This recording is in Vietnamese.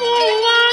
Wow.